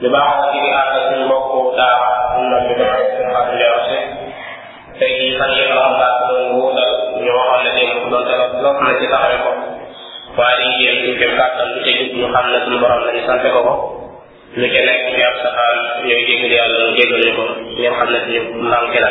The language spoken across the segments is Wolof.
li baax la ci di ànd ak suñu mbokku daara ñu doon di def ak leew si tey jii fan yëpp la xam daal doon wuutal ñu waxoon la démb doon te lopp la ci taxawe ko waaye dañuy jéem suñu kéem kàttan lu ca jub ñu xam ne suñu borom la ñu sant ko ko lu ca nekk ci ab saxaan ñooy jégalu yàlla ñu jégalu ñu ko ñu xam ne suñu manqué la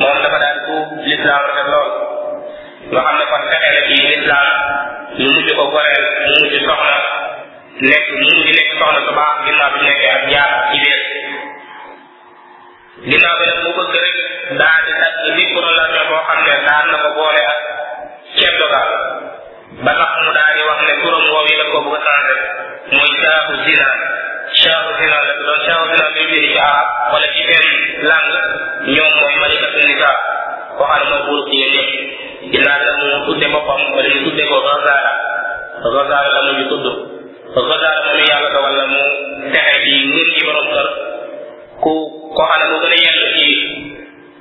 moom dafa daan tuub lislaam rafet lool nga xam ne kon fexe na ci lislaam ñu mujj ko goreel mu mujj soxna nekk mu mujj nekk soxna su baax ginnaaw bi mu nekkee ak jaar ci biir ginnaaw bi nag mu bëgg rek daal di nag nit ko doon la boo xam ne daan na ko boole ak ceddo ga ba tax mu daal di wax ne turam woow yi la ko bëgg a changé mooy caabu zina caabu zina la doon caabu zina bi biir ci arab wala ci seen lang ñoom mooy malikatu nisa waxal mooy buur ci yéen ñëpp ginnaaw la mu tudde boppam wala ñu tudde ko Razala Razala la mu ñu tudd Razala moom yàlla dogal na mu texe ci ngir ñi borom kër ku ko xam ne mu gën a yell ci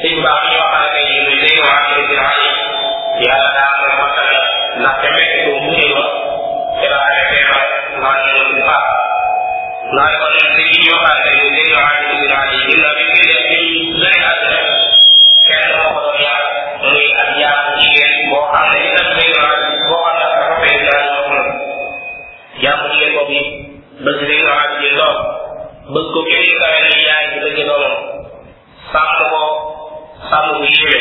sëñ baax ñu wax na kay ñu day waa ci ci ay yàlla daa ko ma sa ndax te mekk ko mu ñu wax te la ay fee ma ma ñu ñu ci baax naa ko ñu ci ñu wax na kay ñu day waa ci ci ay ñu la bi ci def ci lay ak kenn moo ko doon yàlla muy ak yàlla jigéen boo xam ne itam day waa boo xam ne dafa fay daal ñu ko jàmm jigéen boobu yi bëgg day waa ci lool bëgg ko kenn kawe na yaay ci bëgg doomam sàmm ko sàmm bu yéeme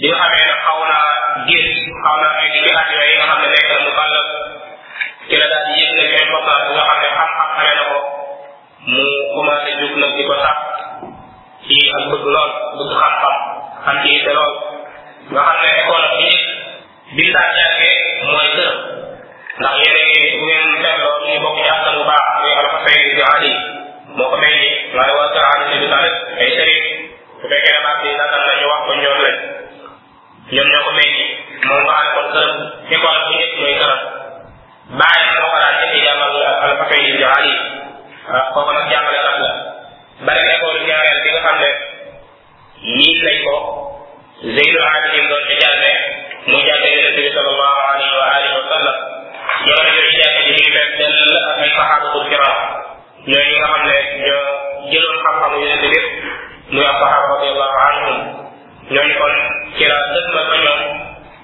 bi nga xamee ne xaw naa génn xaw naa ay digg at yooyu nga xam ne nekk na mu bàllal ci la daal di yëg nag importance bi nga xam ne xam-xam xamee na ko mu commencé jóg nag di ko sax ci ak bëgg lool bëgg xam-xam xam ci itte lool nga xam ne école bi billaah jàkkee mooy kër ndax yéene bu ngeen seetloo ñu bokk ci askan bu baax muy alxasayn bi ali moo ko mel ni nga ne waa kër ali bi talib ay sëriñ su fekkee ne baat bi dagal na ñu wax ko ñoom lañ ñoom ñoo ko mel ni moom nga xam kon këram ci ko bu njëkk mooy këram bàyyi na moo ko daan njëkk jàngal alxasayn bi ali kooku nag jàngalekat la bari na école ñaareel bi nga xam ne miin nañ ko Zeynu Abidin doon ci jàlle mu jàlle yonent bi sallallahu alayhi wa alihi wa sallam jamono yooyu jàkk ji mi ngi fees dell ak ay saxaabatul kiram ñooñu nga xam ne ñoo jëloon xam-xamu yonent bi muy ab saxaaba radiallahu anhum ñooñu kon ci la dëkk la ko ñoom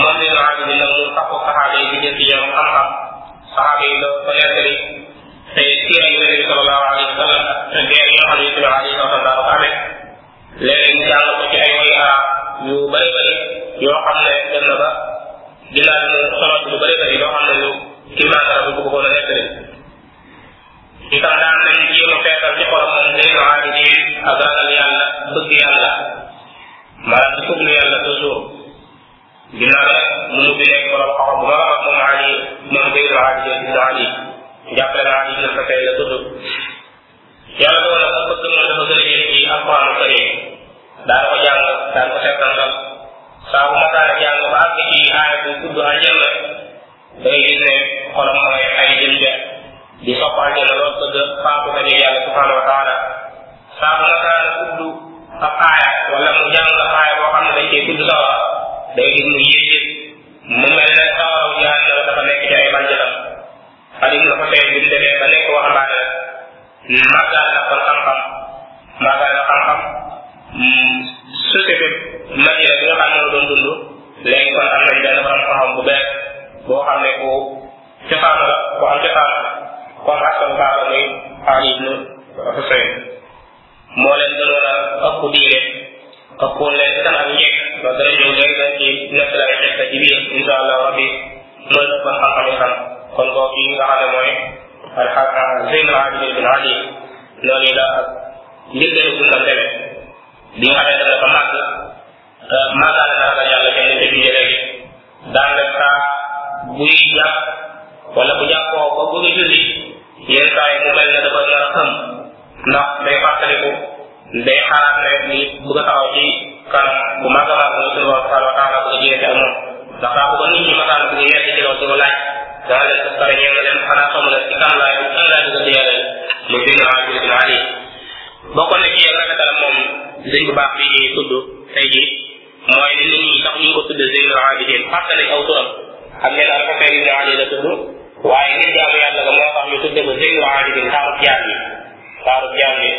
moom li nga xam ne nag mu takku saxaaba yi di jël ci ñoom xam-xam saxaaba yi doo ko nettali te siira yi nabi sallallahu alayhi wa sallam te geer yoo xam ne yusuf alayhi wa sallam daa ko amee léeg-léeg ñu jàng ko ci ay woy arab yu bëri bëri yoo xam ne dem na ba ginnaaw bi mu solo ci lu bëri bëri yoo xam ne lu kii maanaam bu bëggoon a nettali itam daan nañu jéem a feetal ci xolam moom Zeynu Abidin ak ragal yàlla bëgg yàlla maanaam di fuglu yàlla toujours ginnaaw rek mu mujj nekk borom xam bu mag ak moom Ali moom Zeynu Abidin ibn Ali jàppale naa Ali ibn Fatay la tudd yàlla doon na ko bëgg moom dafa gën a jël ci alquran karim daan ko jàng daan ko settantal saa bu ma daan jàng ba àgg ci aaya bu gudd aljanna da ngay gis ne xolam ma ngay ay jëm ja di sopp aljana lool bëgg faatu ka ne yàlla subhanahu wa taala saa bu masaana tudd ab aaya wala mu jàng ab aaya boo xam ne dañ koy tudd sawara day gis mu yéeg mu mel ne sawaraw jahannama dafa nekk ci ay banjatam xadim dafa feeñ bi mu demee ba nekk waxambaane màggal na kon xam-xam màggal na xam-xam société Madina bi nga xam ne moo doon dund léegi kon am nañ benn borom xam-xam bu bees boo xam ne ku cosaan la ku am cosaan la ku am askan bu baax la muy Ali ibnu Husayn moo leen gënoon a ëpp diine ëppoon leen itam ak njëkk loolu dana ñëw léegi dañ ci nekk la ay xista ci biir insha allah rabbi loolu nag man xam-xam yi xam kon kooku yi nga xam ne mooy Zeyn al Abidin bin Ali noonu la njëkkee dundam demee bi nga xamante ne dafa màgg màggaale na ragal yàlla kenn te bii léegi daan def saa buy jàpp wala bu jàppoo ba bëgg a julli yenn saa yi mu mel ne dafa nar a xam ndax day fàttaliku day xalaat ne ni bëgg a taxaw ci kanam bu mag a mag muy suñu borom subhanahu wa taala bëgg a jëlee ak moom ndax saa bu ko nit ñi masaan bëgg a yedd ci loolu di ko laaj dana leen ko sore ñeen leen xanaa xamu leen ci kan laay kan laay bëgg a jëlee muy bind naa jëlee dina ali bokkoon na ci rafetal moom liñ bu baax bi ñuy tudd tey jii mooy li nit ñi tax ñu ko tudde Zeynul Abidin fàttali aw turam xam ngeen daal Xuseen ibn Ali la tudd waaye ngir jaamu yàlla ga moo tax ñu tudde ko Zeynul Abidin taarub jaam yi taarub jaam yi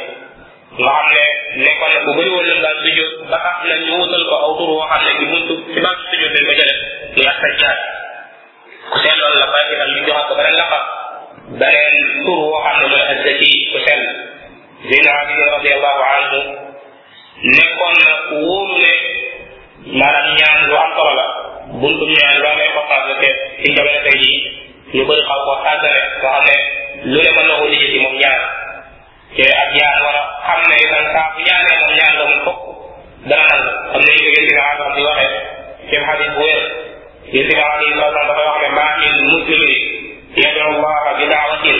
nga xam ne nekkoon na ku bëri woon lim daan sujjóot ba tax na ñu wutal ko aw tur woo xam ne ci buntu ci baax sujjóot dañ ko jëlee muy ak sajjaat ku seen loolu la bàyyi itam ñu joxaat ko beneen laqab beneen tur woo xam ne mooy azzaki ku seen Zeynul Abidin radiallahu anhu nekkoon na ku wóoru ne maanaam ñaan lu am solo la buntu ñaan lu am importance la te ci jamono tey jii ñu bëri xaw koo sàggane nga xam ne lu ne mën na ko liggéey ci moom ñaan te ak ñaan war a xam ne itam saa bu ñaanee moom ñaan moom fokk dana nangu xam ne yéen bi nga xam di waxee ci xadis bu wér yéen bi nga xam ne dafay wax ne maa ngi muslim yi yadu allah bi daawatin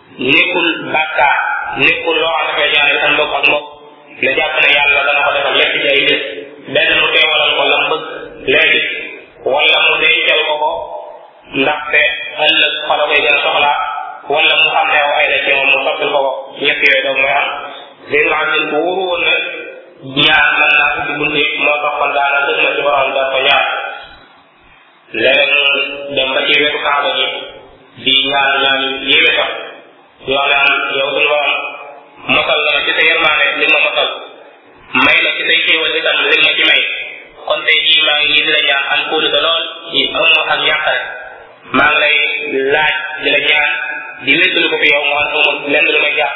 nekkul bàkkaar nekkul loo xam dafay jaare sa mbokk ak mbokk na jàpp ne yàlla dana ko defal lépp ci ay bés benn mu teewalal ko lam bëgg léegi wala mu dencal ko ko ndaxte ëllëg fa la koy gën a soxlaa wala mu xam ne aw ay la ci moom mu soppil ko ko ñett yooyu doog mooy am léegi nga xam ne bu wóoru woon ne ñaar mën naa ubbi bunt yëpp moo tax kon daana dëgg na ci borom da ko ñaar léeg-léeg dem ba ci wetu kaaba gi di ñaan ñaan yéeme sax di wax naan yow suñu borom mosal la ci sa yërmaane li ma mosal may la ci say xéewal itam li ma ci may kon tey jii maa ngi nii di la ñaan am kóolu ko lool ci amu ak ñàqare maa ngi lay laaj di la ñaan di wéttalu ko fi yow mu am amul lenn lu ma jàpp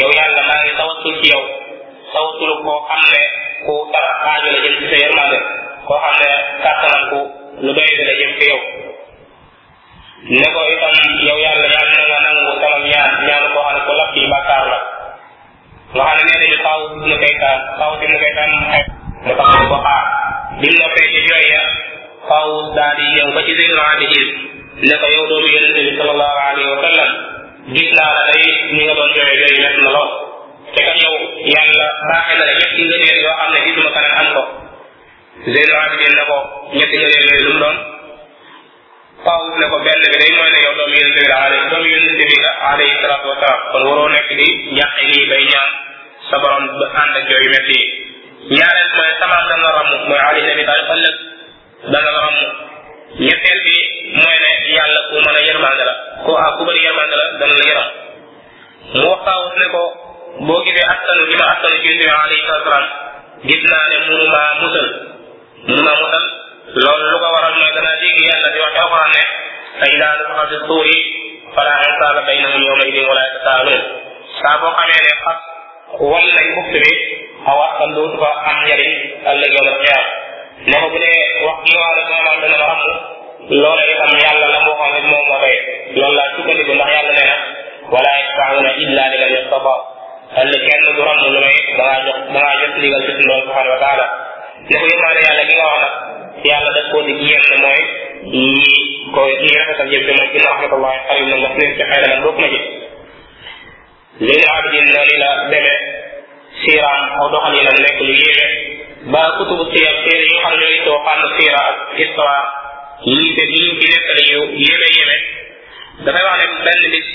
yow yàlla maa ngi tawassul ci yow saw turu koo xam ne ku dara aajo la jëm ci sa yërmande koo xam ne kàttanam ku lu doy la jëm ci yow ne ko itam yow yàlla yàlla na nga nangu sama ñaan ñaan koo xam ne ku lab ci bàkkaar la nga xam ne nee nañu faaw dina koy taan faaw dina koy taan xeet dafa xam ko xaar bi mu noppee ci jooy ya faaw daal di ñëw ba ci Seydina Ali ne ko yow doomu yonente bi sallallahu alayhi wa sallam gis naa la day ni nga doon jooyee jooy métti na lool te kat yow yàlla baaxee na la ñetti ngëneel yoo xam ne gisuma kanam am ko Zeynul Abidin na ko ñetti ngëneel yooyu lu mu doon Taawus ne ko benn bi day mooy ne yow doomu yonent bi la alayhi doomu yonent bi la alayhi salaatu wasalaam kon waroo nekk di jàqe nii bay ñaan sa borom ba ànd ak yooyu metti yi ñaareel mooy samaam dana ramu mooy Ali ibn Abi Talib ëllëg dana la ràmm ñetteel bi mooy ne yàlla ku mën a yërmande la ku ah ku bëri yërmande la dana la yërëm mu wax taawus ne ko boo gisee askanu gi ma askanu ci yonent bi alayhi salaatu salaam gis naa ne munu maa musal munu maa musal loolu lu ko waral mooy danaa dégg yàlla di wax ci alquran ne fa idaa nufixa fi suuri fala ansaaba baynahum yawma idin wala yatasaaluun saa boo xamee ne xas wala mbokk bi xawaat kan dootu ko am njariñ ëllëg yow la xeer ne ko bu dee wax gi nga wax rek sama maam dana ma ràmm loola itam yàlla la mu waxoon rek moom moo doy loolu laa sukkandiku ndax yàlla nee na wala yastaawuna illa li man yastafa ëllëg kenn du ràmm lu may da ngaa jox da ngaa jot ndigal ci suñu borom subhanahu wa taala ne ko yërmaane yàlla gi nga wax nag yàlla daf koo dig yenn mooy ñi ko ñi rafetal jëm ci moom ci rahmatullahi xarit na nga fi ci xayra nag bokk na ci lil abidin noonu la demee siiraam aw doxalinam nekk lu yéeme ba kutubu siyar téere yi nga xam ne ñooy too fànn siira ak histoire lii de lii ci nettali yu yéeme yéeme dafay wax ne benn bis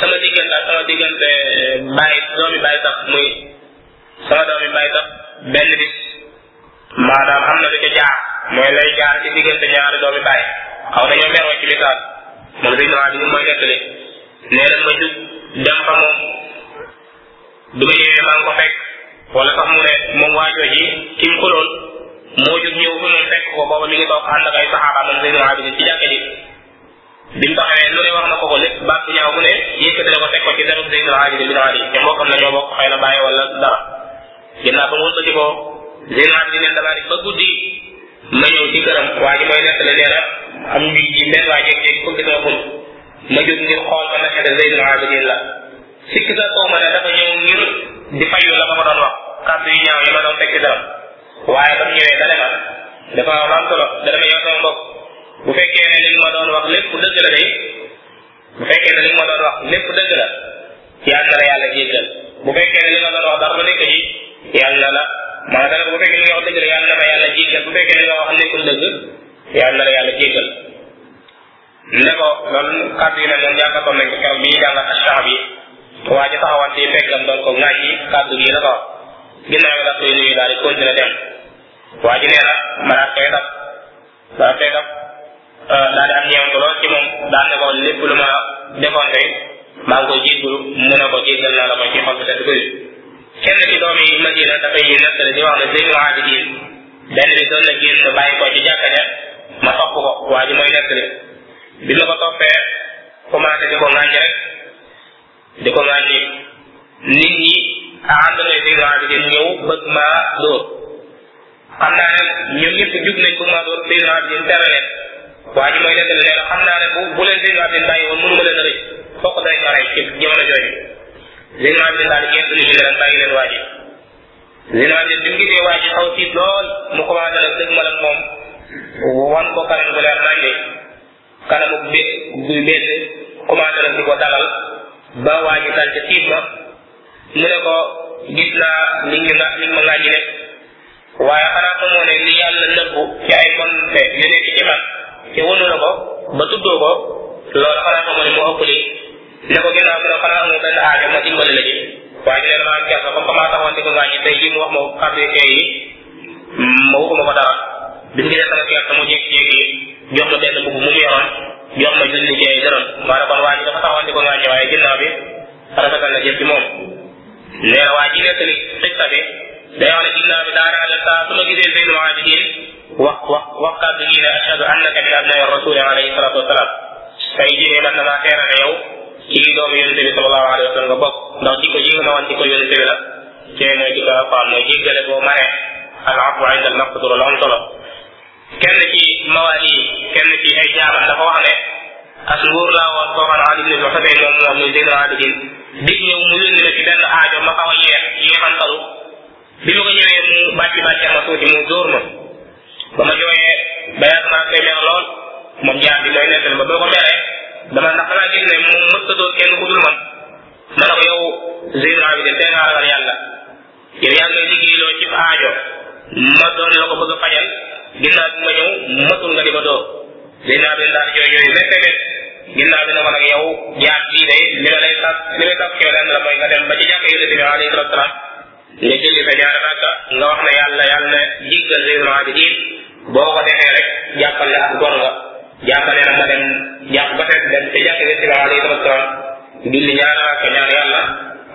sama diggante ak sama diggante bàyyi doomi bàyyi tax muy sama doomi bàyyi tax benn bis maanaam am na lu ca jaar mooy lay jaar ci diggante ñaari doomi bàyyi xaw na ñoo meroo ci misaal moom sëñ Tuubaa bi ñu mooy nettali nee na ma jug dem fa moom bi ma ñëwee maa ngi ko fekk wala sax mu ne moom waajoo ji ki mu xuloon moo jug ñëw fi moom fekk ko booba mi ngi toog ànd ak ay saxaaba moom sëñ Tuubaa bi ci jàkka ji bi mu taxawee lu ne wax na ko ko lépp baat bu ñaaw bu ne yëkkati na ko teg ko ci darub Zayd al Abidin bin Ali te mbokkam la ñoo bokk xëy na bàyyi wala dara ginnaaw ba mu wëlbati ko Zayd al Abidin neen damaa di ba guddi ma ñëw ci këram waa ji mooy nettali nee na am ñu ji benn waa jeeg jeeg fukki sama bunt ma jóg ngir xool ko naka Zayd al Abidin la sikki sa kaw ma ne dafa ñëw ngir di fayu la ma ko doon wax kàddu yu ñaaw yi ma doon teg ci daram waaye ba mu ñëwee dale ma dafa am am solo da dama yow sama mbokk bu fekkee ne li nga ma doon wax lépp dëgg la day bu fekkee ne li nga ma doon wax lépp dëgg la yal na la yàlla jéggal bu fekkee ne li nga doon wax dara ba nekk ci yal na la maanaam dara bu fekkee li nga wax dëgg la yal na ma yàlla jéggal bu fekkee ne li nga wax nekkul dëgg yal na la yàlla jéggal ne ko loolu kàddu yi mel noonu jàngatoon nañ ko keroog bi ñuy jàngat ak saxab yi waa ji taxawaat ci fekkam doon ko ŋaaj yi kàddu gi la ko wax ginnaaw nga koy nuyu daal di continuer dem waa ji nee na ma daal koy dab ma daal koy dab daal di am ñeewante lool ci moom daal ne ko lépp lu ma defoon tey maa ngi koy jéggalu mu ne ko jéggal naa la mooy ci xol bu set bëri kenn ci doomi Madina dafay nettali di wax ne Zeynul Abidin benn bi doon na génn bàyyi ko ci jàkka ja ma topp ko waa ji mooy nekk li bi ma ko toppee commencé di ko ŋàññi rek di ko ŋàññi nit ñi ànd na si waa bi ngeen ñëw bëgg maa dóor xam naa ne ñoom ñëpp jug nañ bëgg maa dóor si waa bi ngeen tere leen waa ji mooy nekk li nee na xam naa ne bu bu leen si waa bi bàyyi woon mënu ma leen a rëcc fokk dañ ma rey ci jamono jooju si waa bi daal di génn nit ñi ne leen bàyyi leen waa ji Zilaal bi mu gisee waa ji xaw tiit lool mu commencé nag dëgg ma moom wan ko kanam bu leer nañ ne kanamu bé bu bés commencé nag di ko dalal ba waa ji dal ca tiit ma mu ne ko gis naa li ñu na li ma ngàññi ne waaye xanaa xamoo ne li yàlla nëbbu ci ay bonte yu nekk ci man te wonu la ko ba tuddoo ko loolu xanaa xamoo ne mu ëpp li ne ko ginnaaw mu ne xanaa amoo benn aajo ma dimbali la ci waaye ñu ne damaa am kersa comme maa taxawoon di ko wàññi tey jii mu wax ma kàddu yu tey yi ma waxuma ko dara bi mu gisee sama kersa mu jékki-jékki jox ma benn mbubb mu mu yoroon jox ma junni ci ay dërëm maanaam kon waa ji dafa taxawoon di ko wàññi waaye ginnaaw bi rafetal na jëf ci moom nee na waa ji nettali xista bi day wax ne ginnaaw bi daanaa def saa su ma gisee Seydou Mouhamed wax wax wax kàddu gi ne ashhadu annaka min abnai rasuli alayhi salatu wasalaam tey jii ne man damaa teera ne yow ci doomu yonente bi sallallahu alayhi wa sallam nga bokk ndax jikko ji nga nawoon jikko yonente bi la te mooy jikko alquran mooy jéggale boo maree al afu inda al maqdur la am solo kenn ci mawaali yi kenn ci ay jaamam dafa wax ne as nguur laa woon koo xam ne Ali ibn Husayn moom moom muy Zeynul Abidin dig ñëw mu yónni la ci benn aajo ma xaw a yeex yeexantalu bi ma ko ñëwee mu bàcc bàcc ma tuuti mu dóor ma ba ma jooyee ba yàgg maa koy mer lool moom jaar bi mooy nettal ma boo ko meree dama ndax xanaa gis ne moom mës a dóor kenn ku dul man ma ne ko yow Zeynul Abidin tey ngaa ragal yàlla yow yaa ngi liggéeyloo ci aajo ma doon la ko bëgg a fajal ginnaaw bi ma ñëw matul nga di ma dóor Zeynul Abidin daal jooy yooyu métte métt ginnaaw bi ne ko nag yow jaar bii day li ma lay sas li may sas yow lenn la mooy nga dem ba ci jàkk yonente bi alayhi salaatu salaam nga julli fa ñaari rakka nga wax ne yàlla yàlla na jéggal Zaynul Abidin boo ko defee rek jàppal ne ak gor nga jàppale na nga dem jàpp ba set dem te jàkk yonent bi alayhi salaatu wasalaam julli ñaari rakka ñaan yàlla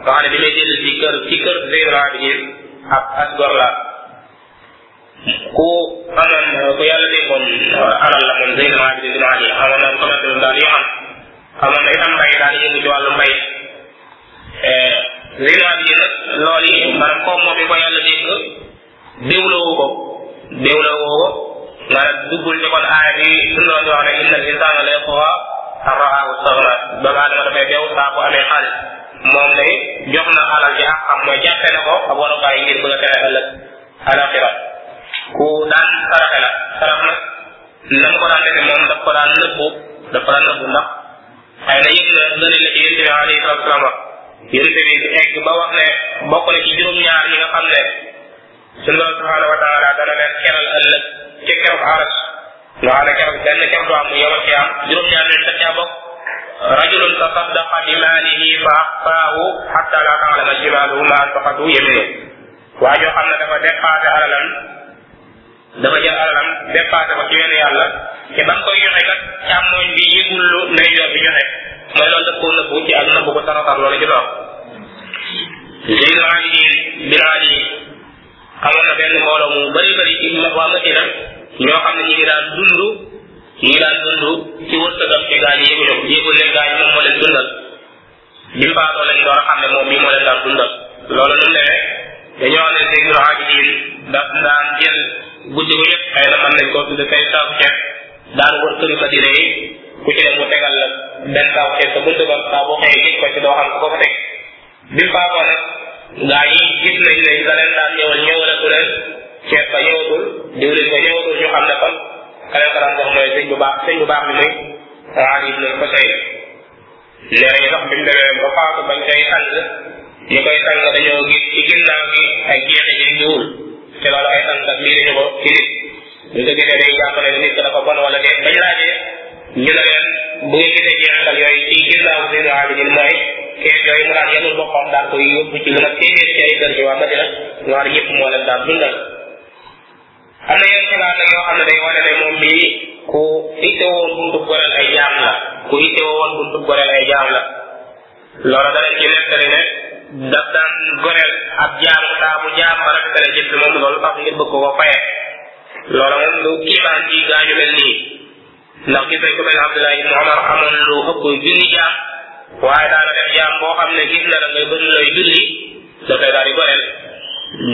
nga xam ne bi may dellu ci kër ci kër Zaynul Abidin ab as gor laa ku amoon ku yàlla dénkoon alal la moom Zeynul Abidin bin Ali amoon na commerce lu daal yoo xam amoon na itam mbay daal yëngu ci wàllu mbay Zeynul Abidin nag loolu yi maanaam koom moom mi ko yàlla dénk déwloowu ko déwloowu ko maanaam duggul ci kon aaya bi suñu doon wax ne innal insaana la yatghaa an ra'aahu istaghnaa doomu aadama dafay beew saa bu amee xaalis moom day jox na alal ji ak xam mooy jàppe na ko ab warukaay ngir bëgg a tere ëllëg alaxira ku daan saraxe la sarax nag na mu ko daan defee moom daf ko daan nëbbu daf ko daan nëbbu ndax xëy na yëg na nga ne la ci yonent bi alayhi salatu wasalaam wax yonent bi di egg ba wax ne bokk na ci juróom-ñaar yi nga xam ne suñu borom subhanahu wa taala dana leen keral ëllëg ci keroog aras nga xam ne keroog benn keroog du am mu yomal xiyaam juróom-ñaar leen daf caa bokk rajulun tasaddaqa bi maalihi fa axfaahu xatta la taalama shimaaluhu ma anfaqatu yaminuhu waa joo xam ne dafa dépassé alalam dafa jël alalam dépassé ko ci yoonu yàlla te ba mu koy joxe kat càmmooñ bi yëgul lu ndey yor bi joxe mooy loolu daf koo nëbbu ci ak nëbbu ko taratar loolu ci dox Zeyd Abidin bin Ali amoon na benn mbooloo mu bëri bëri ci waa Madina ñoo xam ne ñu ngi daan dund ñu ngi daan dund ci wërsëgam ci gaañ yëguñu ko yëgul leen gaañ moom moo leen dundal bi faatoo lañ door a xam ne moom mii moo leen daan dundal loolu lu ne dañoo ne dégg ñu aaj yi daf daan jël guddi gu yëpp xëy na mën nañ koo tudd kay saaku ceeb daan wër këru sa dine yi ku ci ne mu tegal la benn saaku ceeb sa bunt ba saa boo xëyee gis ko ci doo xam ko ko teg bi faatoo nag gaa yi gis nañ ne la leen daan ñëwal ñëwalatu leen ceeb ba ñëwatul diwlin ba ñëwatul ñu xam ne kon ka leen ko daan jox mooy sëñ bu baax sëñ bu baax bi muy Ali ibn Husayn leer yi ndox bi mu demee ba faatu bañ koy sang ñu koy sang dañoo gis ci ginnaaw gi ay jeexi ji ñuul te loolu ay sang lii dañu ko ci nit ñu ko gisee day jàpp ne nit ko dafa bon wala déet bañ laajee ñu ne leen bu ngeen gisee jeexital yooyu ci ginnaaw si ñu aali ñun mooy kee yooyu mu daan yanul boppam daan koy yóbbu ci lu ma téeméer ci ay dër ci waa Madina ñaar yëpp moo leen daan dundal am na yenn xibaar nag yoo xam ne day wane ne moom mii ku itte woon buntu goreel ay jaam la ku itte woon buntu goreel ay jaam la loolu danañ ci nettali ne daf daan goreel ab jaam saa bu jaam ba rafetale jënd moom loolu tax ngir bëgg ko ko fayee loolu moom lu kiimaan ji gaañu mel nii ndax gis nañ ko mel Abdullah ibn Omar amoon lu ëpp junni jaam waaye daana def jaam boo xam ne gis na la ngay bëri looy julli da koy daal di goreel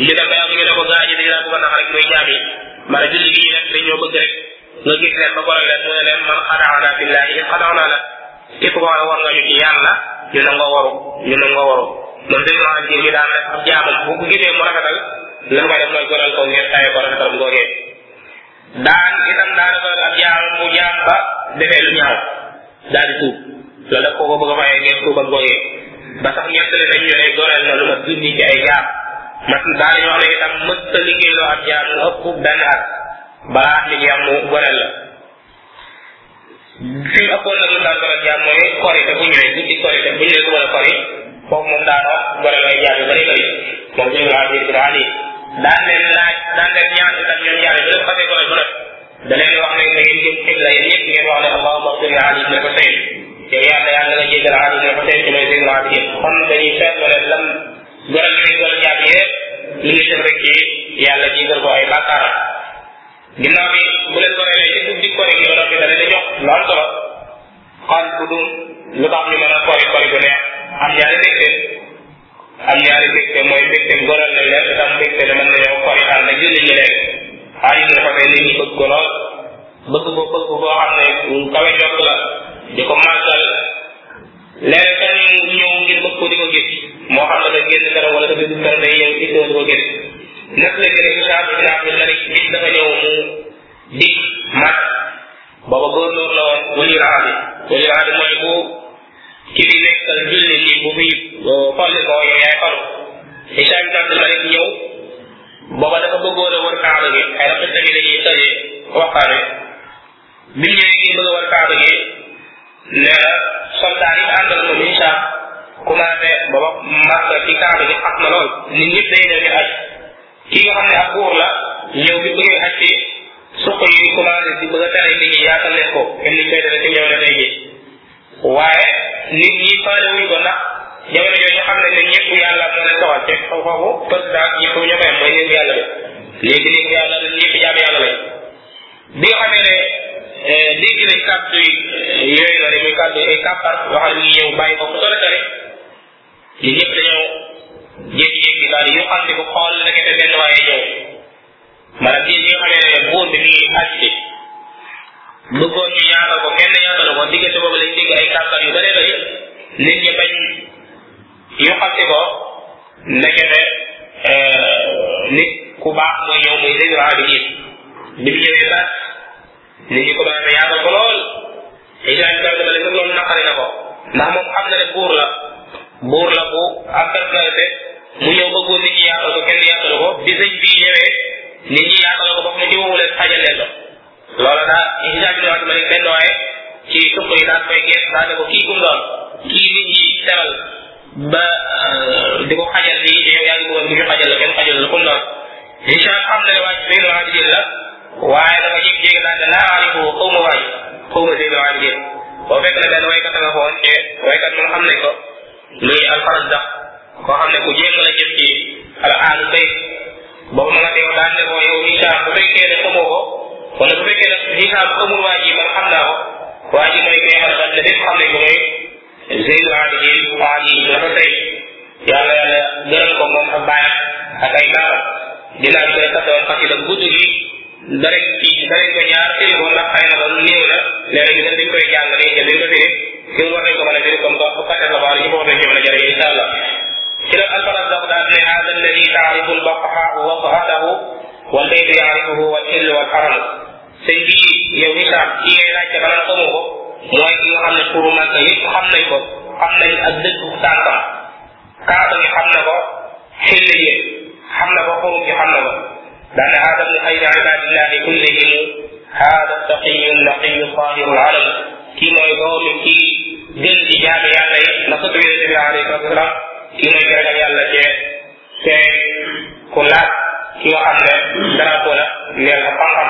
ñu dem ba yàgg ñu ne ko gaa ñi dañu daan bëgg a nax rek muy jaam yi mara julli gi rek dañ ñoo bëgg rek nga gis leen ba goreel leen mu ne leen man xadaana billahi in xadaana la képp koo xam ne war nga ñu ci yàlla ñu nangoo waru ñu nangoo waru moom dañu naan jiw mi daan def ab jaamam bu ko gisee mu rafetal lan koy def mooy goreel ko ngeen tayee ko rafetal bu googee daan itam daana doon ab jaam bu jaam ba defee lu ñaaw daal di tuub loolu daf ko ko bëgg a fayee ngeen tuub ak goyee ba sax ñettali nañ ñu ne goreel na lu ma junni ci ay jaam mas daana ñu wax ne itam mës ta liggéeyloo ab jaam mu ëpp benn at balaa at mi jeex mu goreel la fii ëppoon na lu daan borom jaam mooy korite bu ñëwee guddi korite bu ñëwee suba la kori foofu moom daana borom ay jaam yu bëri bëri moom ñu ngi laa biir Quraan yi daan leen laaj daan leen ñaan itam ñoom ñaar bu leen xasee borom bu nekk da leen wax ne da ngeen jëm xibla yéen ñëpp ngeen wax ne allahumma ighfir li Ali ibn Husayn yow yàlla yàlla nga jégal Ali ibn Husayn ci mooy Zaynul Abidin kon dañuy seetlu ne lam borom ñu ngi doon jaam yëpp li ñu def rek ci yàlla jégal ko ay bàkkaaram ginnaaw bi bu leen ko reeree ci guddi kori gi ba noppi dana di jox lu am solo xaal bu dum lu tax ñu mën a kori kori bu neex am ñaari mbégte am ñaari mbégte mooy mbégte goral nañ leen te tam mbégte ne mën nañoo kori xaal na julli ñu leen xaal yi dafa fee nit ñi bëgg ko lool bëgg ko bëgg boo xam ne kawe jot la di ko màggal léegi kan ñëw ngir bëgg ko di ko gis moo xam ne da génn kër wala dafa gis kër day yow gis di ko gis nag la gën a Hisaam ibn Abdul Malik gis dafa ñëw mu di mat booba góorlóor la woon wali raadi wali raadi mooy bu ki fi nekkal julli li bu fi xolli ko yow yaay xolu Hisaam ibn Abdul Malik ñëw booba dafa bëggoon a wër kaaba gi ay rafet tamit dañuy tëjee waxtaane bi ñëwee ngir bëgg a war kaaba gi nee na soldat yi àndal ko min saam commencé ba ba màkk ci kaaba gi xat na lool nit ñëpp day ñëw di aj ki nga xam ne ab buur la ñëw bi bëggee aj ci suq yi di commencé di bëgg a tere nit ñi yaatal leen ko comme ni ñu koy defee ci ñëw na tey ji waaye nit ñi faale wuñ ko ndax jamono jooju xam nañ ne ñëpp yàlla moo leen doxal te foofu président ñëpp ñoo koy am mooy néegu yàlla bi léegi néegu yàlla ñëpp jaam yàlla lañ bi nga xamee ne dégg nañ kàddu yi yooyu la muy kàddu yi ay kàppar yoo xam ne ñu ñëw bàyyi ko fu sore sore li ñëpp dañoo jékki-jékki daal yu xam ne ko xool la nekkete benn waaye ñëw maanaam ci ñi nga xamee ne buur bi mi ngi agsi bëggoon ñu ñaanal ko kenn ñaanal ko diggante boobu lañ dégg ay kàppar yu bare bare nit ñi bañ ñu xamte ko ndekete euh, nit ku baax mooy ñëw muy Zaynul Abidin bi mu ñëwee baax nit ñi ko doon ne yaatal ko lool Ibrahima Ba dama ne sax loolu naqari na ko ndax moom xam na ne buur la buur la bu am personnalité mu ñëw bëggoon nit ñi yaatal ko kenn yaatal ko bi sëñ bii ñëwee nit ñi yaatal ko ba mu ñëwulee xajalee ko loola daal ñu ngi jaajëfal waat ma ne benn waaye ci sukk yi daal koy gees daal ne ko kii kum doon kii nit ñi teral ba di ko xajal lii yow yaa ngi bëggoon di ñu xajal la kenn xajal la kum doon incha allah xam na ne waa ji Seydou Abidin la waaye dafa jékki jékki daal ne laa aarifu xaw ma waay xaw ma Seydou Abidin boo fekk na benn waykat nga ko woon te waykat moom xam nañ ko muy alfarazdax koo xam ne ku jéem la jëm ci al aalu bay boobu ma nga teew daan ne ko yow Hicham bu fekkee ne xamoo ko wala bu fekkee ne Hicham xamul waa ji man xam naa ko waa ji mooy kay xarxat ne bépp xam ne ko mooy Zeydu Abidin Ali ibn Husayn yàlla yàlla gërëm ko moom ak baayam ak ay maamam dinaa gën a taxawal xasida gudd gi dara ci dara ko ñaar firi ko ndax xëy na loolu néew na léeg ñu dañ koy jàng day jël dañ ko firi ci mu war nañ ko mën a firi comme que fàtte la baal ñu ko war nañ ci mën a jëriñ incha allah ci la alfaras dafa daal ne hada alladi taarifu lbaqaha wa sahadahu wal baytu yaarifuhu wal illu wal haram sëñ bi yow misaal ci ngay laajte balaa xamu ko mooy ki nga xam ne pour man yëpp xam nañ ko xam nañ ak dëgg tànkam kaaba gi xam na ko xilla yi xam na ko xurub gi xam na ko daan na aadam li xayri ibadillahi kullihim haada taqiyu naqiyu sahiru alam kii mooy doomi kii gën ci jaami yàlla yi na sëtu yonente bi alayhi salatu wasalam kii mooy ragal yàlla ci te ku laaj ki nga xam ne dara ko la leer ko xam-xam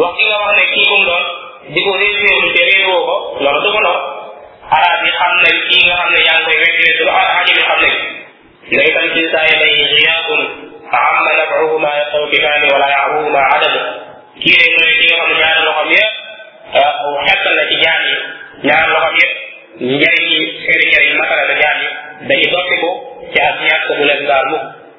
wax ki nga wax ne kii ku mu doon di ko réeréeru te réewoo ko loolu du ko lor arab yi xam nañ kii nga xam ne yaa ngi koy wéccee su arab yi xam nañ lay tam ci saa yi lay xiyaakun amma nafahu ma yasaw bi maani wala yaaruhu ma adamu kii de mooy ki nga xam ne ñaari loxoom yëpp xettal na ci jaam yi ñaari loxoom yëpp njariñ yi seeni njariñ matala na jaam yi dañu doppi ko ci ak ñàkk bu leen gaar mukk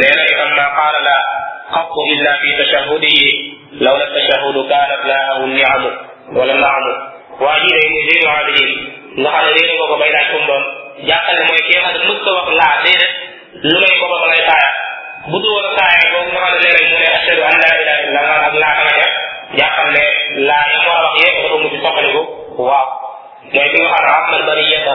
nee na itam ma qaala la xaqu illa fi tashahudihi law la tashahudu kaanat laahu niamu wala naamu waa ji day muy zeynu abidin nga xam ne réere nga ko bay laaj fu mu doon jàppal ne mooy kii nga xam ne mës ko wax laa déedéet lu may ko ba ma lay taaya bu dul woon taaya boobu nga xam ne léeg-léeg mu ne ashadu an laa ilaha illa allah ak laa dama def jàppal ne laa yi mu war a wax yëpp dafa mujj soppaliku waaw mooy ki nga xam ne amal bariyata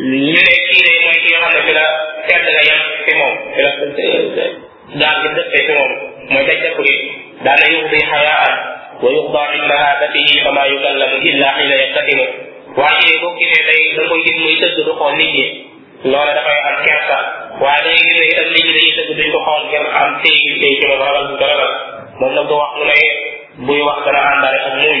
ñu ne kii day mooy ki nga xam ne fi la tedd nga yem fi moom fi la daal di dëppe fi moom mooy day dëpp gi daan na yuxdi xayaan wa yuxda min mahabatihi fama yukallamu illa xina yattasimu waaye kii boo gisee day da koy gis muy tëgg du xool nit ñi loola dafay am kersa waaye day gis ne itam nit ñi dañuy tëgg duñ ko xool ngir am tey liggéey ci moom ragal bu ko ragal moom nag du wax mu ne buy wax dana àndale ak muy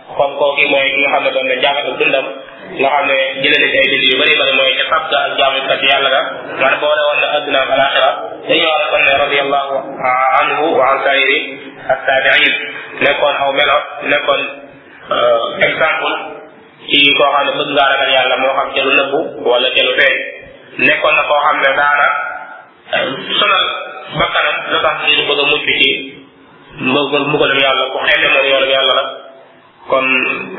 kon kooku mooy ki nga xam ne doon na jàngatu dundam nga xam ne jële nañ ay bind yu bëri bëri mooy ca tab ga ak jaamu kat yàlla ga man boole woon na adduna ak alaxira dañu war a kon ne radiallahu anhu wa an sairi attabiin nekkoon aw melo nekkoon exemple ci koo xam ne bëgg ngaa ragal yàlla moo xam ca lu nëbbu wala ca lu feeñ nekkoon na koo xam ne daana sonal bakkanam lu tax ngir bëgg a mucc ci mbugal mbugalam yàlla ku xeete moom yoonam yàlla la kon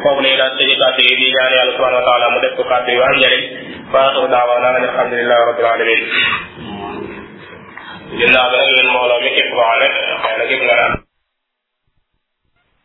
foofu lañu daan tëjee kàddu yi di ñaan yàlla subhanahu wa taala mu def ko kàddu yu am njëriñ wa axiru daawaana an alhamdulilah rabbil alamin ginnaaw bi nag yéen mbooloo mi képp koo xam ne xëy na gis nga naan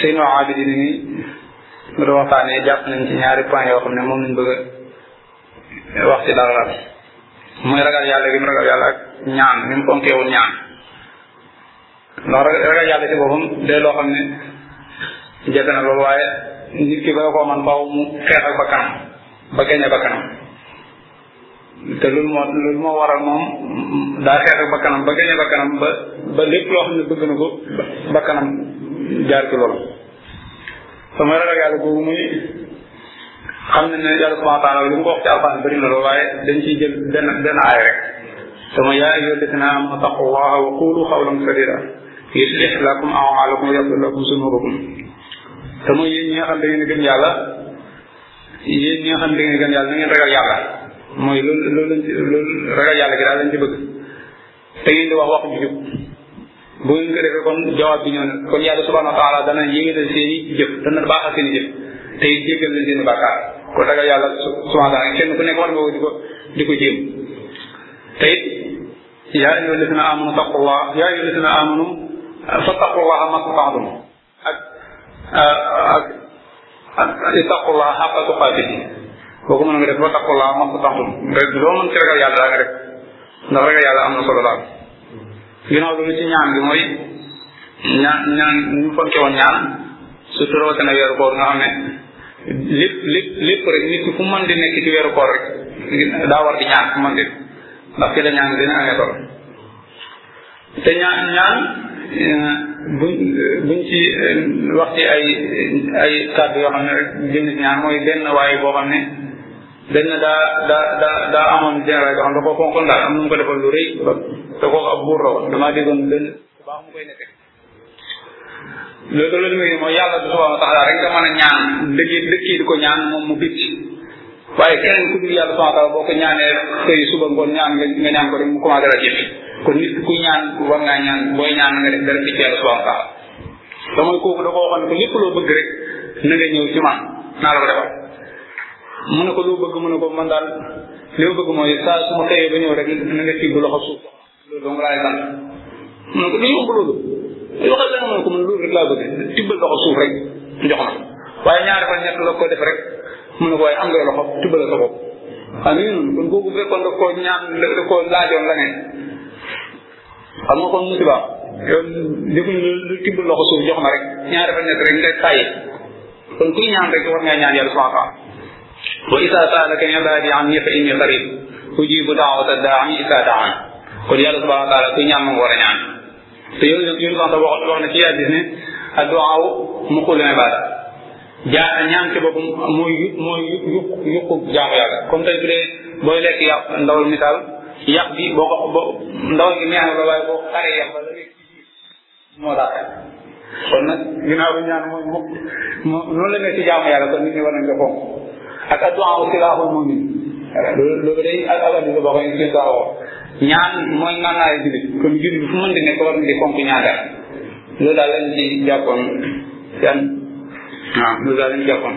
Seydou Abidi ni ngi mu doon waxtaanee jàpp nañ ci ñaari point yoo xam ne moom lañ bëgg a wax ci dara muy ragal yàlla gi mu ragal yàlla ak ñaan ni mu fonkee woon ñaan ndax ragal yàlla ci boppam day loo xam ne jëkk na loolu waaye nit ki ba koo man faaw mu xeex ak ba kanam ba gañe ba kanam te loolu moo loolu moo waral moom daa xeex ak bakkanam ba gañe bakkanam ba ba lépp loo xam ne bëgg na ko bakkanam jaar ci loolu sama ragal yàlla googu muy xam ne ne yàlla subhanahu wa taala li mu ko wax ci alxuraan bëri na loolu waaye dañ ciy jël benn benn aay rek sama yaa ayyuha alladina amanu taqullaha wa qulu qawlan sadida yuslih lakum a'malakum wa yaghfir lakum zunubakum te mooy yéen ñi nga xam ne da ngeen gëm yàlla yéen ñi nga xam ne da ngeen gëm yàlla na ngeen ragal yàlla mooy loolu loolu lañ ci loolu ragal yàlla gi daal lañ ci bëgg te ngeen di wax wax ju jub bu ngeen ko defee kon jawaab bi ñëw na kon yàlla subhanahu wa taala dana yéegal seen i jëf dana baaxal seen i jëf te it jéggal leen seen i bàkkaar kon ragal yàlla subhanahu wa taala kenn ku nekk war nga ko di ko di ko jéem te it yaa ayyuha alladina amanu taqullah yaa ayyuha alladina amanu fattaqullaha mastata'tum ak ak ak ittaqullah xaqa tuqaatihi boo ko mën nga def ba taqullah ma ko taxtum nga loo mën ci ragal yàlla daa nga def ndax ragal yàlla am na solo daal ginnaaw loolu ci ñaan bi mooy ñaan ñaan ñu fonke woon ñaan surtout rawatina weeru koor nga xam ne lépp lépp lépp rek nit ki fu mën di nekk ci weeru koor rek daa war di ñaan fu mën di ndax ci la ñaan dina amee solo te ñaan ñaan eh, buñ buñ ci eh, wax ci ay ay kàddu yoo xam ne rek jëm ci ñaan mooy benn waaye boo xam ne dañ na daa daa daa daa amoon benn waaye boo xam ne da ko fonkoon daal am na mu ko defal lu rëy te kooku ab buur la woon damaa déggoon benn baax mu koy nekkee loolu loolu muy mooy yàlla subhanahu wa taala rek nga mën a ñaan dëkkee dëkkee di ko ñaan moom mu bit waaye keneen ku dul yàlla subhanahu wa taala boo ko ñaanee xëy suba ngoon ñaan nga nga ñaan ko rek mu commencé la jëf kon nit ku ñaan war ngaa ñaan booy ñaan nga def dara ci yàlla subhanahu wa taala te mooy kooku da ko waxoon ko lépp loo bëgg rek na nga ñëw ci man naa la ko defal mu ne ko loo bëgg mu ne ko man daal li ma bëgg mooy saa su ma xëyee ba ñëw rek na nga tibb loxo suuf loolu dong laay sant mu ne ko dañu ëmb loolu ay waxal la mu ne ko man loolu rek laa bëgg tibbal loxo suuf rek jox ma waaye ñaari fan ñett la ko def rek mu ne ko waaye am ngay loxo tibbal sa bopp waaw mi ngi noonu kon kooku fekkoon da koo ñaan da koo laajoon la ne xam nga kon musiba yow defuñ lu tibb loxo suuf jox ma rek ñaari fan ñett rek nga tàyyi kon kuy ñaan rek war nga ñaan yàlla subhanahu wa taala wa isa saalaka ibaadi anni fa inni qarib ujibu daawata daai isa daan kon yàlla subhanahu wa taala kuy ñaan moom war a ñaan te yow nag yéen sax wax wax na ci hadiis ne adduwaaw muqul ibaada jaa ñaan ci boppam mooy mooy yukk yukku jaamu yàlla comme tey bu dee booy lekk yàpp ndawal misaal yàpp bi boo ko boo ndawal gi neex na la waaye boo xaree yàpp la moo laa tànn kon nag ginnaaw bi ñaan moom moom noonu la nekk ci jaamu yàlla kon nit ñi war nañ ko fonk ak addu'a silaaxul mu'min loolu day ak alal bi boo koy suñu saawoo ñaan mooy ngànnaayu jullit kon jullit bi fu mën di nekk war na di fonk ñaan daal loolu daal lañ ci jàppoon yan waaw loolu daal lañ jàppoon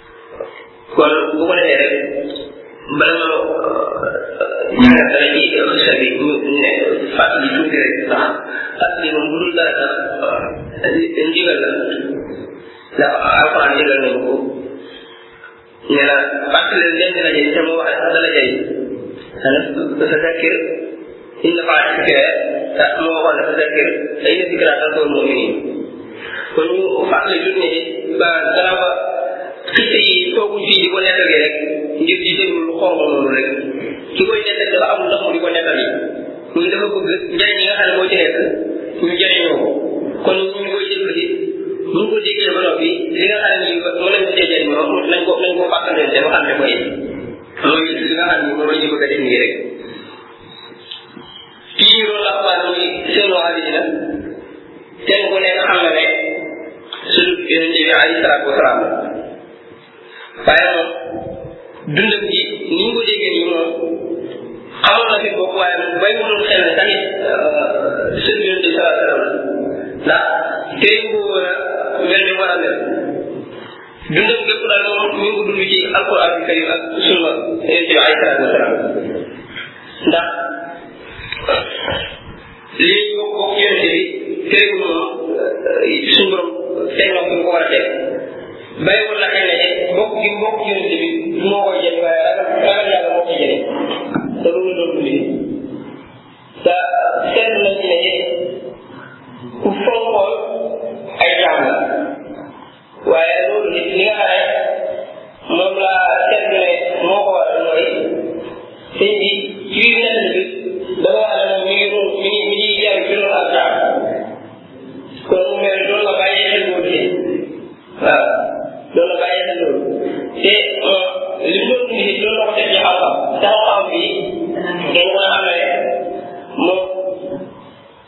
kon bu ko defee rek bala nga ñaareel dara ci xel bi ñu ne fàttali tuuti rek ndax fàttali moom bu dul dara sax ndigal la ndax alquran ndigal nañu ko nee na fàttali leen denc na jëriñ te mu wax ne sax dana jëriñ dana sa zakir inna faati kee ndax moo waxoon dafa zakir ay na zikra tan ko moom nii kon ñu fàttali jut ne ba dara ba xiste yi tooguñ fii di ko nettali rek ngir di déglu lu xorma noonu rek ki koy nettali dafa am lu tax mu di ko nettali muy dafa bëgg njariñ yi nga xam ne moo ci nekk ñu jariñoo ko kon ñu koy déglu si bu ñu ko déggee ba noppi li nga xam ne nii mu leen cee jëriñ moom nañ ko nañ ko fàttalante ba xam ne mooy mooy li nga xam ne moom la ñu bëgg a def nii rek piiro la faru ci seen waa bi la kenn ku nekk xam na ne suñu yonente bi alayhi salaatu wasalaam la waaye moom dundam ji ni ñu ko déggee nii moom xamoon na fi bopp waaye moom bay mënul xel ne tamit suñu yonente bi salaatu wasalaam la ndax tey bu war a mel ni war a mel dundam gépp daal moom ñu ngi ko dund ci alquran bi karim ak sunna yonent bi alayhi salaatu wasalaam ndax li ñu bokk bokk yonent bi teewul moom suñu borom teg na ko ko war a teg bàyyiwul la xel ne bokk gi bokk yonent bi moo koy jënd waaye ragal ragal yàlla moo koy jënd te loolu la doon dundee te seetlu nañ ci ne ku fonkoon ay jaam la waaye loolu nit li nga xam ne moom la seetlu ne moo ko waral mooy sëñ bi ci biir nett bi dafa wax ne moom mi ngi ruum mi ngi mi ngi jàng ci loolu ak daal kon mu mel doon la bàyyi xel loolu de waaw doon la bàyyi xel loolu te li mu doon indi doon la ko def ci xam-xam te xam-xam bi dañ ko xam ne moom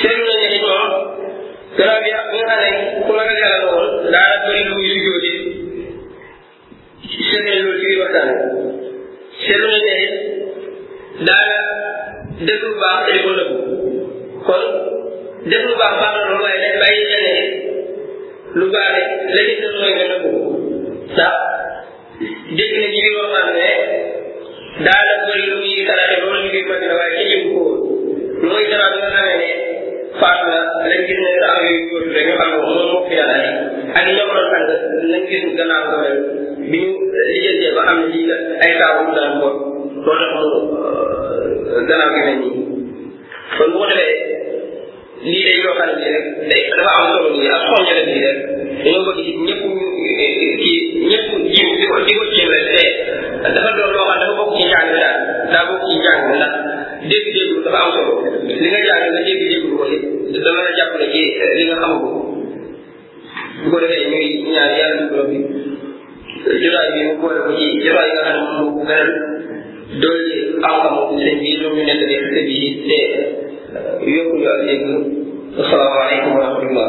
seetlu nañ ne ñoom garab yi ak nga xam ne ku ragal yàlla la woon daana bëri lu muy sujjóote seet nañ loolu ci biir waxtaan seetlu nañ ne it daana def lu baax te di ko nëbbu kon def lu baax baax na loolu waaye dañ bàyyi xel ne lu baax rek la ci mooy nga nëbbu ndax dégg na ci biir waxtaan ne daana bëri lu ñuy saraxe loolu ñu koy bëgg na waaye kenn yëngu ko woon lu muy sarax bi nga xamee ne faat na lañ gis ne sarax yooyu yóotu rek ñu xam ko moom moo fi yàlla ne ak ñoom doon sant lañ gis gannaaw ko rek bi ñu lijjantee ba xam ne lii la ay saabu mu daan bon loolu tax mu gannaaw gi mel nii kon bu ko defee lii day loo xam ne rek day dafa am solo nii ak xool ñeneen ñi rek dañoo bëgg ci ñëpp kii ñëpp jiw di ko di ko jiw rek te dafa doon loo xam dafa bokk ci njàng daal daa bokk ci njàng ndax dégg-dégg dafa am solo li nga jàng nga dégg-dégg ko dana la jàppale ci li nga xamagum bu ko defee ñuy ñaan yàlla suñu borom bi jotaay bi mu boole ko ci jotaay yi nga xam ne moom moo ko gënal dolli xam-xam sëñ bi lu mu nekk def sëñ bi te yokku ñu ak dégg asalaamaaleykum wa rahmatullah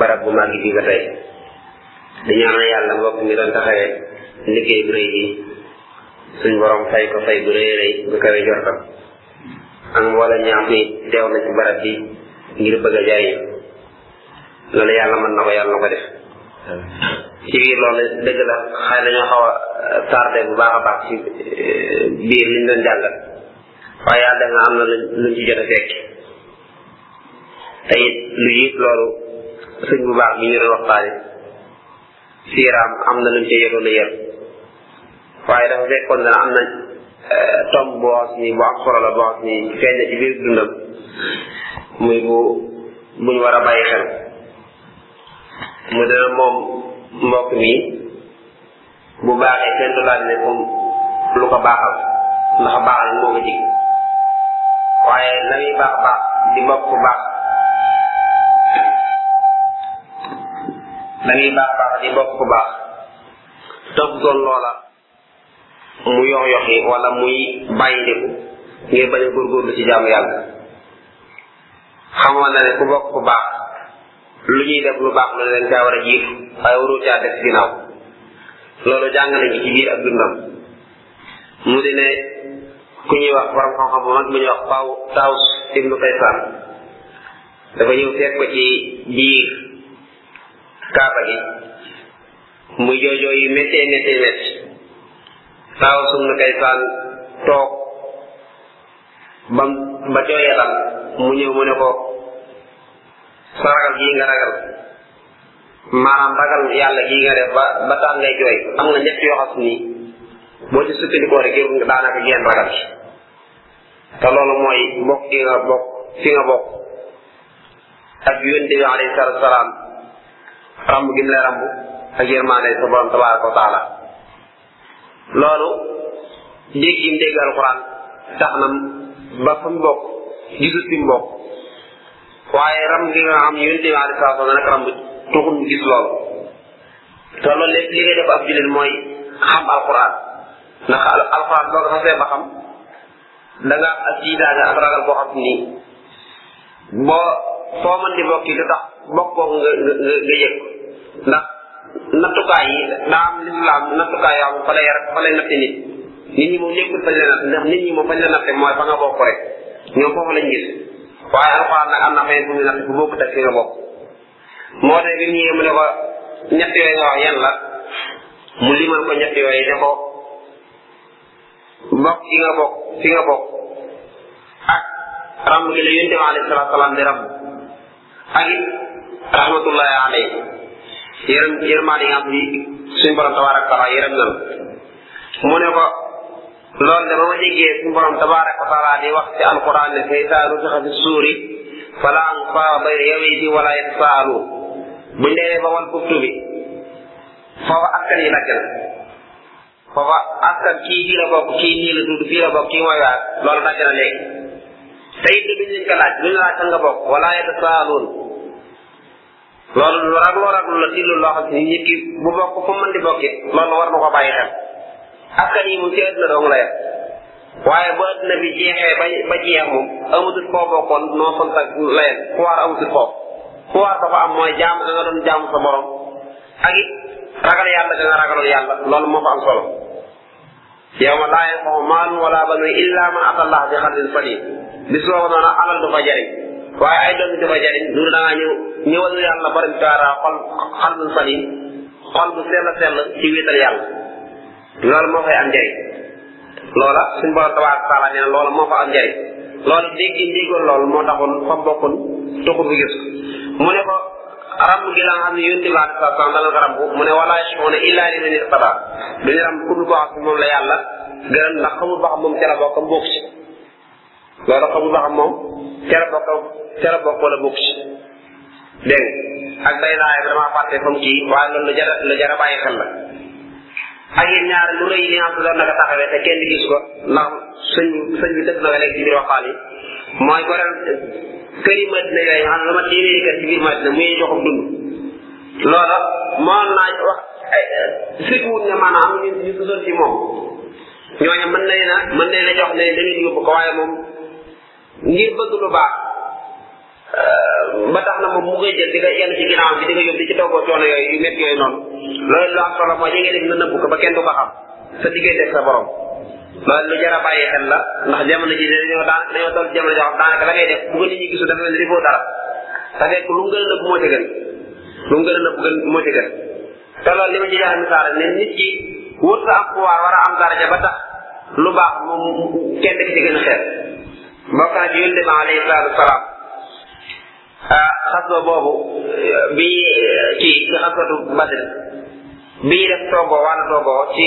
barab bu màgg bi ba tey di ñaanal yàlla mbokk mi doon taxawee liggéey bu rëy bi suñ borom fay ko fay bu rëy rëy bu kawe jortam ak mboolem ñi am ni teew na ci barab bi ngir bëgg a jariñ loolu yàlla mën na ko yàlla na ko def ci biir loolu dëgg la xëy na ñoo xaw a tardé bu baax a baax ci biir liñ doon jàngal waaye yàlla def na am na luñ ci jot a fekk te it lu yëg loolu sëñ bu baax bi ñu doon waxtaane siiraam am na lu mu ca yoroon a yor waaye dafa fekkoon ne am na eh, tomb boo xam ni bu am solo la boo xam ni feeñ na ci biir dundam muy bu buñ war a bàyyi xel mu dana moom mbokk mi bu baaxee kenn du laaj ne moom lu ko baaxal ndax baax na moo ko jig waaye la muy baax baax di mbokk ku baax la muy baax baax di mbokk ku baax topp doon loola mu yox yoxi wala muy bàyyi ndiku ngir bañ a góorgóorlu ci jaamu yàlla xamoon na ne ku bokk ku baax lu ñuy def lu baax loolu dañ caa war a jiitu waaye waru caa def ginnaaw loolu jàng nañ ci biir ak dundam mu di ne ku ñuy wax borom xam-xam bu mag bu ñuy wax Paaw Taws ibnu Kaysaan dafa ñëw seet ko ci biir kaaba gi muy joojoo yu méttee méttee métti Taws ibnu Kaysaan toog bam ba jooyee dal mu ñëw mu ne ko sa ragal gii nga ragal maanaam ragal yàlla gii nga def ba ba tax ngay jooy am nga ñett yoo xam ni boo ci sukkandikoo rek yow daanaka ngeen ragal ci te loolu mooy bokk gi nga bokk fi nga bokk ak yonte bi alayhi salatu salaam ramb gi mu la ramb ak yërmaande sa borom tabaraka wa taala loolu dégg yi mu dégg alxuraan tax na ba fa mu bokk gisul fi mu bokk waaye ram gi nga xam yonente bi alei salatu salaam nag ram tuxul mu gis loolu te loolu lépp li ngay def ab jullit mooy xam alxuraan ndax alxuraan boo ko xasee ba xam da nga am ak tiitaange ak ragal boo xam ni boo foo mën di bokki du tax bokkoo nga nga nga yëg ndax nattukaay yi daa am lislaam nattukaay yoo xam fa lay fa lay natte nit nit ñi moom nekkul fañ la natt ndax nit ñi moom fañ la natte mooy fa nga bokk rek ñoom foofu lañ gis waaye alxuraan nag am na fay bu ñu natt bu bokkut ak fi nga bokk moo tax bi mu ñëwee mu ne ko ñett yooyu nga wax yan la mu limal ko ñett yooyu ne ko bokk gi nga bokk fi nga bokk ak ramb gi la yonent bi alayhi salaatu salaam di ramb ak it rahmatullahi alayhi yërëm yërmaande nga xam ni suñu borom tabaaraka taala yërëm na mu ne ko loolu de ba ma déggee suñu borom tabaaraka taala di wax ci alquran ne fa izaa nufixa fi suuri falaa ansaaba bayna yawmihi wa laa yatasaaluun buñ demee ba wal buftu bi foofa askan yi dagg na foofa askan kii fii la bokk kii nii la tudd fii la bokk kii mooy waat loolu dàcc na léegi te it duñ leen ko laaj duñ la laaj fan nga bokk wala yatasaaluun loolu lu raglu raglu la ci lu loo xam ne nit ki bu bokk fu mën di bokkit loolu war na ko bàyyi xel askan yi mu ci àdduna dong la yem waaye bu àdduna bi jeexee ba ba jeex moom amatul koo bokkoon noo sant ak la yem ku war amatul koo ku war dafa am mooy jaam da nga doon jaamu sa borom ak it ragal yàlla dana ragalul yàlla loolu moo ko am solo yawma laa yanfa'u maalun wala banuun illa man ata Allah bi qalbin saliim bis boobu noonu alal du fa jariñ waaye ay doom du fa jariñ du da ngaa ñëw ñëwal yàlla borom taara xol qalbin saliim xol bu sell sell ci wéetal yàlla loolu moo koy am njëriñ loola suñ borom tabaaraka taala nee na loola moo ko am njëriñ loolu dégg déggoon loolu moo taxoon fa bokkoon taxul bu gis mu ne ko ramb gi la nga xam ne yonent bi alei satu salaam dana ko ramb mu ne wala yashfa'una illa liman irtada duñu ramb ku dul ko xam moom la yàlla gërëm ndax xamul ba xam moom ca la bokkam bokk ci loolu xamu ba xam moom cere bokk cere bokk wala bokk ci dégg nga ak bay laay damaa fàtte fa mu kii waaye loolu lu jara lu jara bàyyi xel la ak yéen ñaar lu rëy li nga xam ne doon na ko taxawee te kenn gis ko ndax sëñ sëñ bi dëkk na ko léegi ci biir waxtaan yi mooy goreel kër yi Madina yooyu nga xam ne lu ma téeméeri kër ci biir Madina muy joxum dund loola moom naa wax ay surtout ne maanaam am ñu ñu gisoon ci moom ñooñu mën na leen a mën na leen a jox ne da ngeen yóbbu ko waaye moom ngir bëgg lu baax ba tax na moom mu koy jël di nga yenn ci ginnaaw bi di nga yóbbu di ci toggoo coono yooyu yu métti yooyu noonu loolu lu am solo mooy yi nga def na nëbb ko ba kenn du ko xam sa diggante ak sa borom loolu lu jar a bàyyi xel la ndax jamono ji dañoo daan dañoo toll jamono joo xam daanaka la ngay def bu ko nit ñi gisu dafa mel ni defoo dara te fekk lu mu gën a nëbb moo ci gën lu mu gën a nëbb gën moo ci gën te loolu li ma ci yaay misaal ne nit ki wër sa am pouvoir war a am daraja ba tax lu baax moom kenn ci gën a xeet bokk na ci yonent bi alayhi salaatu wasalaam ah xasoo boobu bi ci ci xasatu Badr bi def toogoo wàllu toogoo ci